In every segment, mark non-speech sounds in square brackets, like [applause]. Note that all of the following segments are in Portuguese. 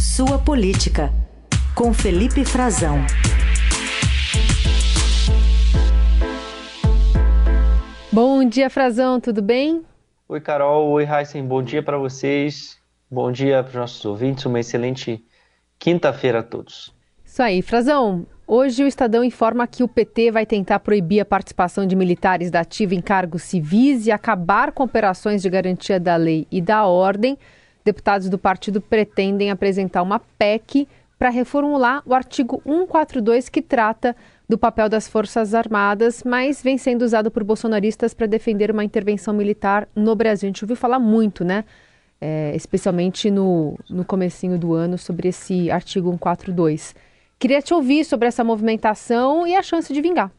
Sua Política, com Felipe Frazão. Bom dia, Frazão, tudo bem? Oi, Carol. Oi, Heisen. Bom dia para vocês. Bom dia para os nossos ouvintes. Uma excelente quinta-feira a todos. Isso aí, Frazão. Hoje o Estadão informa que o PT vai tentar proibir a participação de militares da ativa em cargos civis e acabar com operações de garantia da lei e da ordem. Deputados do partido pretendem apresentar uma PEC para reformular o artigo 142 que trata do papel das Forças Armadas, mas vem sendo usado por bolsonaristas para defender uma intervenção militar no Brasil. A gente ouviu falar muito, né? É, especialmente no, no comecinho do ano, sobre esse artigo 142. Queria te ouvir sobre essa movimentação e a chance de vingar.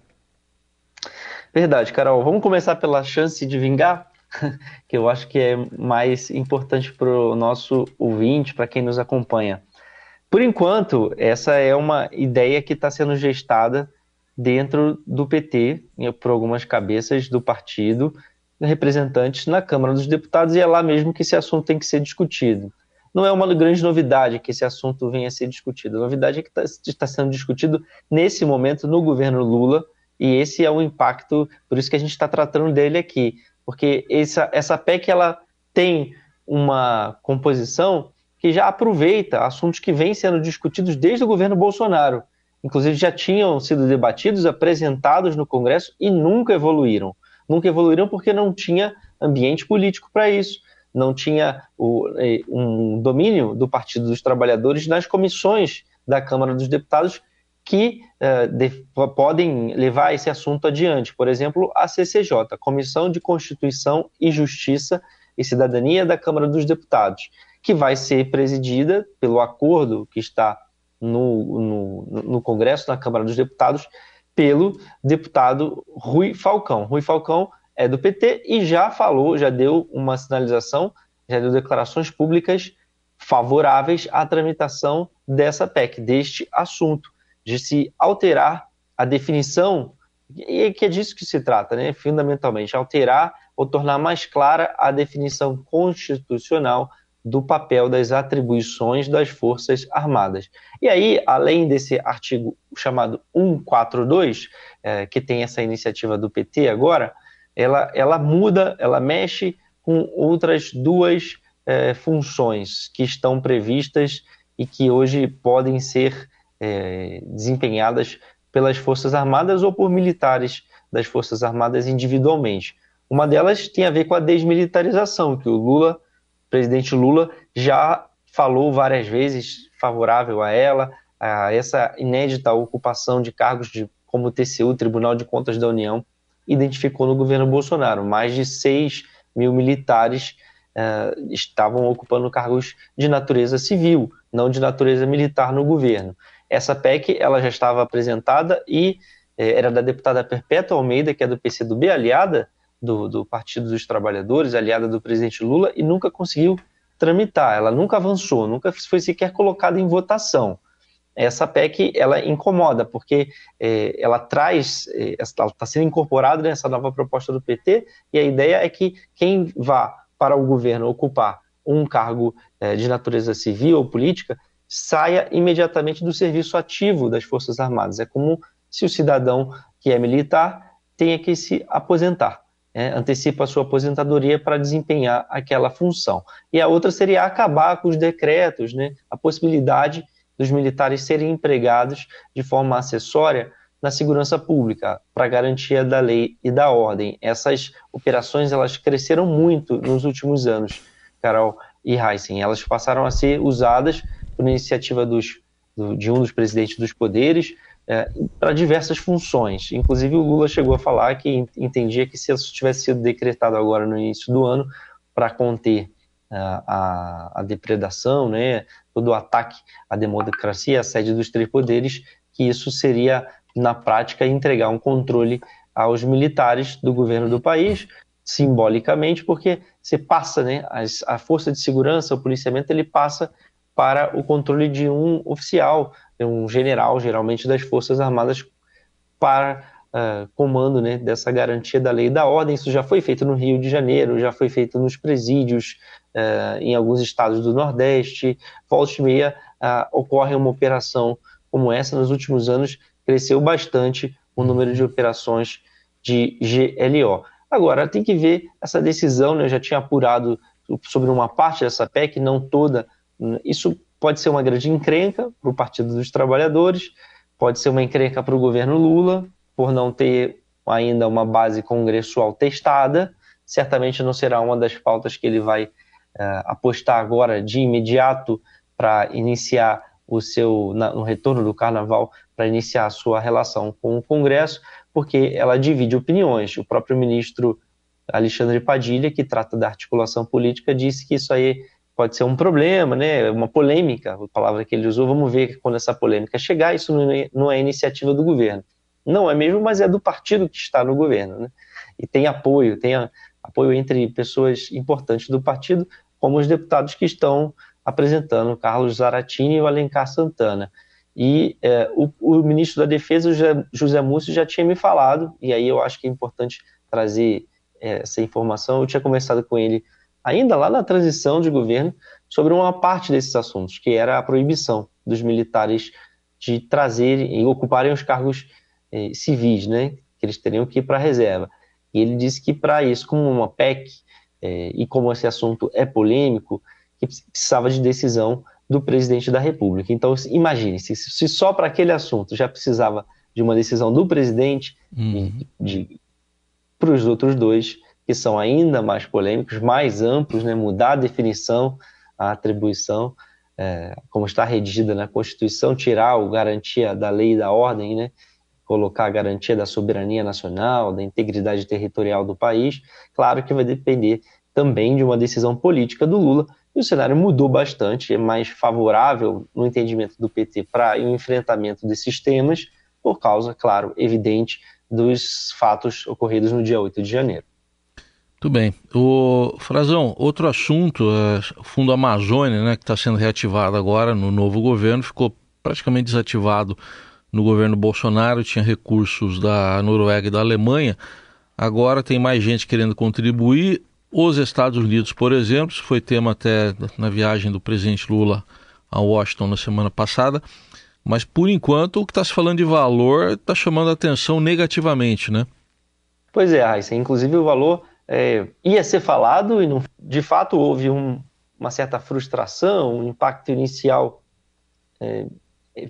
Verdade, Carol. Vamos começar pela chance de vingar, [laughs] que eu acho que é mais importante para o nosso ouvinte, para quem nos acompanha. Por enquanto, essa é uma ideia que está sendo gestada dentro do PT, por algumas cabeças do partido, representantes na Câmara dos Deputados, e é lá mesmo que esse assunto tem que ser discutido não é uma grande novidade que esse assunto venha a ser discutido. A novidade é que tá, está sendo discutido nesse momento no governo Lula, e esse é o impacto, por isso que a gente está tratando dele aqui. Porque essa, essa PEC ela tem uma composição que já aproveita assuntos que vêm sendo discutidos desde o governo Bolsonaro. Inclusive já tinham sido debatidos, apresentados no Congresso e nunca evoluíram. Nunca evoluíram porque não tinha ambiente político para isso não tinha o, um domínio do Partido dos Trabalhadores nas comissões da Câmara dos Deputados que uh, de, podem levar esse assunto adiante. Por exemplo, a CCJ, Comissão de Constituição e Justiça e Cidadania da Câmara dos Deputados, que vai ser presidida pelo acordo que está no, no, no Congresso, na Câmara dos Deputados, pelo deputado Rui Falcão. Rui Falcão é do PT e já falou, já deu uma sinalização, já deu declarações públicas favoráveis à tramitação dessa PEC, deste assunto, de se alterar a definição, e que é disso que se trata, né? fundamentalmente, alterar ou tornar mais clara a definição constitucional do papel das atribuições das Forças Armadas. E aí, além desse artigo chamado 142, é, que tem essa iniciativa do PT agora, ela, ela muda, ela mexe com outras duas é, funções que estão previstas e que hoje podem ser é, desempenhadas pelas Forças Armadas ou por militares das Forças Armadas individualmente. Uma delas tem a ver com a desmilitarização, que o Lula, o presidente Lula, já falou várias vezes favorável a ela, a essa inédita ocupação de cargos de, como o TCU, Tribunal de Contas da União, identificou no governo Bolsonaro. Mais de 6 mil militares uh, estavam ocupando cargos de natureza civil, não de natureza militar no governo. Essa PEC ela já estava apresentada e eh, era da deputada Perpétua Almeida, que é do PCdoB, aliada do, do Partido dos Trabalhadores, aliada do presidente Lula, e nunca conseguiu tramitar. Ela nunca avançou, nunca foi sequer colocada em votação essa PEC ela incomoda, porque é, ela traz, está sendo incorporada nessa nova proposta do PT, e a ideia é que quem vá para o governo ocupar um cargo é, de natureza civil ou política saia imediatamente do serviço ativo das Forças Armadas. É como se o cidadão que é militar tenha que se aposentar. É, antecipa a sua aposentadoria para desempenhar aquela função. E a outra seria acabar com os decretos, né, a possibilidade dos militares serem empregados de forma acessória na segurança pública para garantia da lei e da ordem. Essas operações elas cresceram muito nos últimos anos, Carol e Heisen. Elas passaram a ser usadas por iniciativa dos, do, de um dos presidentes dos poderes é, para diversas funções. Inclusive o Lula chegou a falar que entendia que se isso tivesse sido decretado agora no início do ano para conter a, a, depredação, né, todo o ataque à democracia, à sede dos três poderes, que isso seria, na prática, entregar um controle aos militares do governo do país, simbolicamente, porque você passa, né, as, a força de segurança, o policiamento, ele passa para o controle de um oficial, um general, geralmente das Forças Armadas, para uh, comando né, dessa garantia da lei e da ordem. Isso já foi feito no Rio de Janeiro, já foi feito nos presídios, uh, em alguns estados do Nordeste. Volta e meia uh, ocorre uma operação como essa. Nos últimos anos, cresceu bastante o número de operações de GLO. Agora, tem que ver essa decisão, né, eu já tinha apurado sobre uma parte dessa PEC, não toda. Isso pode ser uma grande encrenca para o Partido dos Trabalhadores, pode ser uma encrenca para o governo Lula, por não ter ainda uma base congressual testada, certamente não será uma das pautas que ele vai uh, apostar agora de imediato para iniciar o seu na, no retorno do carnaval para iniciar a sua relação com o Congresso, porque ela divide opiniões. O próprio ministro Alexandre Padilha, que trata da articulação política, disse que isso aí pode ser um problema, né, uma polêmica, a palavra que ele usou. Vamos ver quando essa polêmica chegar. Isso não é, é iniciativa do governo. Não é mesmo, mas é do partido que está no governo. Né? E tem apoio, tem apoio entre pessoas importantes do partido, como os deputados que estão apresentando, Carlos Zaratini e o Alencar Santana. E é, o, o, ministro da Defesa, José, José Múcio, já tinha me falado, e aí eu acho que é importante trazer é, essa informação. Eu tinha conversado com ele ainda lá na transição de governo sobre uma parte desses assuntos, que era a proibição dos militares de trazerem e ocuparem os cargos eh, civis, né, que eles teriam que ir para a reserva. E ele disse que para isso, como uma PEC, eh, e como esse assunto é polêmico, que precisava de decisão do presidente da República. Então, imagine, se, se só para aquele assunto já precisava de uma decisão do presidente, uhum. para os outros dois, que são ainda mais polêmicos, mais amplos, né, mudar a definição, a atribuição, é, como está redigida na Constituição, tirar a garantia da lei e da ordem, né, colocar a garantia da soberania nacional, da integridade territorial do país, claro que vai depender também de uma decisão política do Lula. E o cenário mudou bastante, é mais favorável no entendimento do PT para o enfrentamento desses temas, por causa, claro, evidente, dos fatos ocorridos no dia 8 de janeiro. Muito bem. O Frazão, outro assunto, é o Fundo Amazônia, né, que está sendo reativado agora no novo governo, ficou praticamente desativado no governo Bolsonaro, tinha recursos da Noruega e da Alemanha. Agora tem mais gente querendo contribuir. Os Estados Unidos, por exemplo, isso foi tema até na viagem do presidente Lula a Washington na semana passada. Mas por enquanto o que está se falando de valor está chamando a atenção negativamente, né? Pois é, Raíssa. Inclusive o valor é, ia ser falado e não, de fato houve um, uma certa frustração, um impacto inicial é,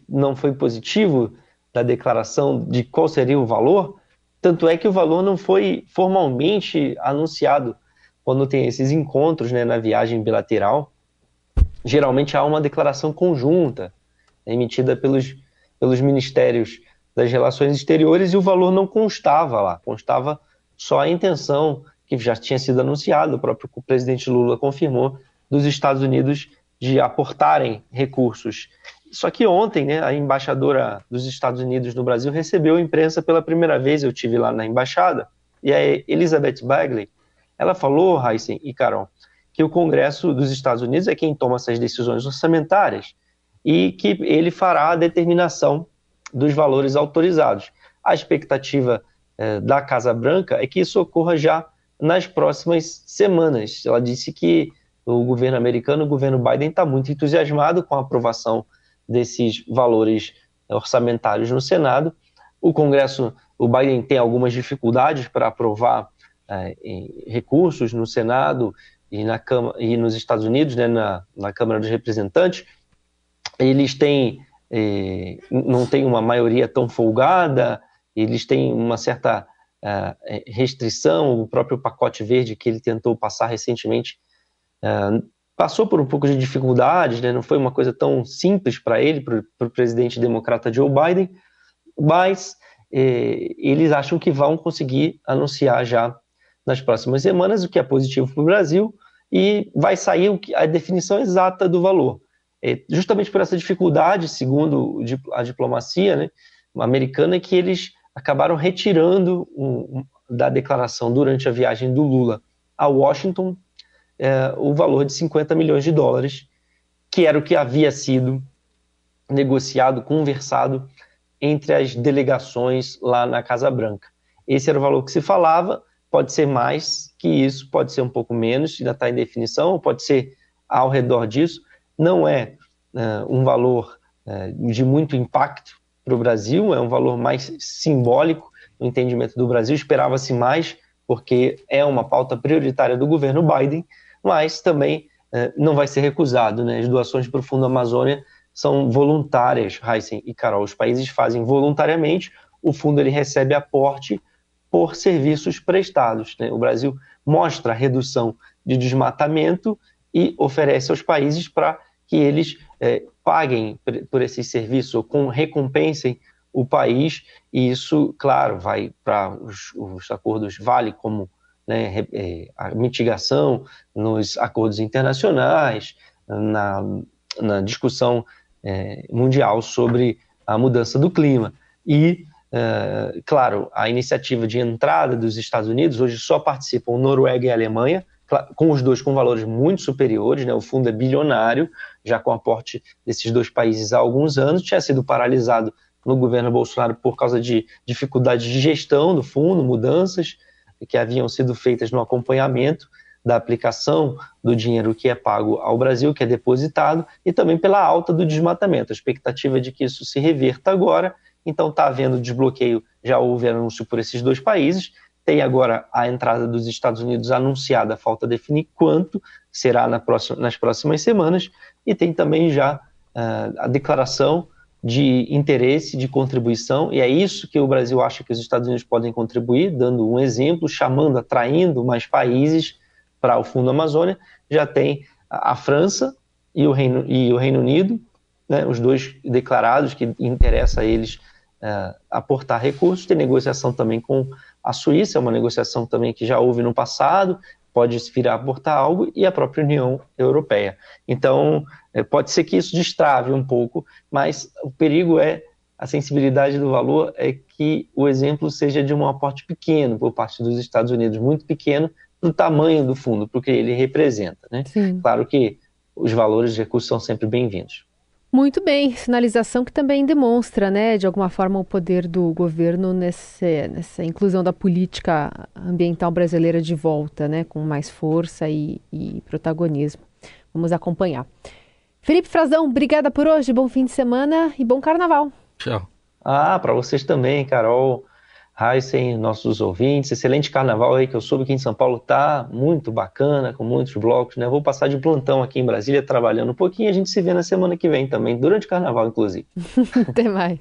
não foi positivo da declaração de qual seria o valor, tanto é que o valor não foi formalmente anunciado quando tem esses encontros né, na viagem bilateral. Geralmente há uma declaração conjunta emitida pelos, pelos ministérios das relações exteriores e o valor não constava lá, constava só a intenção que já tinha sido anunciado, o próprio presidente Lula confirmou, dos Estados Unidos de aportarem recursos só que ontem, né, a embaixadora dos Estados Unidos no Brasil recebeu a imprensa pela primeira vez. Eu tive lá na embaixada e a Elizabeth Bagley, ela falou, Heisen e Carol, que o Congresso dos Estados Unidos é quem toma essas decisões orçamentárias e que ele fará a determinação dos valores autorizados. A expectativa eh, da Casa Branca é que isso ocorra já nas próximas semanas. Ela disse que o governo americano, o governo Biden, está muito entusiasmado com a aprovação desses valores orçamentários no Senado. O Congresso, o Biden tem algumas dificuldades para aprovar é, recursos no Senado e, na e nos Estados Unidos, né, na, na Câmara dos Representantes. Eles têm, é, não têm uma maioria tão folgada, eles têm uma certa restrição, o próprio pacote verde que ele tentou passar recentemente é, passou por um pouco de dificuldades, né? não foi uma coisa tão simples para ele, para o presidente democrata Joe Biden, mas eh, eles acham que vão conseguir anunciar já nas próximas semanas, o que é positivo para o Brasil, e vai sair a definição exata do valor. É, justamente por essa dificuldade, segundo a diplomacia né, americana, que eles acabaram retirando um, um, da declaração durante a viagem do Lula a Washington é, o valor de 50 milhões de dólares, que era o que havia sido negociado, conversado entre as delegações lá na Casa Branca. Esse era o valor que se falava, pode ser mais que isso, pode ser um pouco menos, ainda está em definição, pode ser ao redor disso. Não é uh, um valor uh, de muito impacto para o Brasil, é um valor mais simbólico no entendimento do Brasil. Esperava-se mais, porque é uma pauta prioritária do governo Biden, mas também uh, não vai ser recusado. Né? As doações para o Fundo Amazônia são voluntárias, Heisen e Carol. Os países fazem voluntariamente, o fundo ele recebe aporte por serviços prestados. Né? O Brasil mostra a redução de desmatamento e oferece aos países para que eles é, paguem por esses serviços ou com recompensem o país, e isso, claro, vai para os, os, acordos vale como né, é, a mitigação nos acordos internacionais, na, na discussão é, mundial sobre a mudança do clima. E, é, claro, a iniciativa de entrada dos Estados Unidos, hoje só participam Noruega e Alemanha, com os dois com valores muito superiores, né? o fundo é bilionário, já com aporte desses dois países há alguns anos, tinha sido paralisado no governo Bolsonaro por causa de dificuldades de gestão do fundo, mudanças que haviam sido feitas no acompanhamento, da aplicação do dinheiro que é pago ao Brasil, que é depositado, e também pela alta do desmatamento. A expectativa é de que isso se reverta agora, então está havendo desbloqueio, já houve anúncio por esses dois países, tem agora a entrada dos Estados Unidos anunciada, falta definir quanto será na próxima, nas próximas semanas, e tem também já uh, a declaração de interesse, de contribuição, e é isso que o Brasil acha que os Estados Unidos podem contribuir, dando um exemplo, chamando, atraindo mais países para o Fundo Amazônia, já tem a França e o Reino, e o Reino Unido, né, os dois declarados que interessa a eles uh, aportar recursos. Tem negociação também com a Suíça, é uma negociação também que já houve no passado, pode vir a aportar algo, e a própria União Europeia. Então, é, pode ser que isso destrave um pouco, mas o perigo é a sensibilidade do valor é que o exemplo seja de um aporte pequeno por parte dos Estados Unidos, muito pequeno, do tamanho do fundo, porque ele representa. Né? Claro que os valores de recursos são sempre bem-vindos. Muito bem, sinalização que também demonstra, né, de alguma forma, o poder do governo nesse, nessa inclusão da política ambiental brasileira de volta, né, com mais força e, e protagonismo. Vamos acompanhar. Felipe Frazão, obrigada por hoje, bom fim de semana e bom carnaval. Tchau. Ah, para vocês também, Carol. Heisen, nossos ouvintes. Excelente carnaval aí, que eu soube que em São Paulo tá muito bacana, com muitos blocos, né? Vou passar de plantão aqui em Brasília, trabalhando um pouquinho. A gente se vê na semana que vem também, durante o carnaval, inclusive. [laughs] Até mais.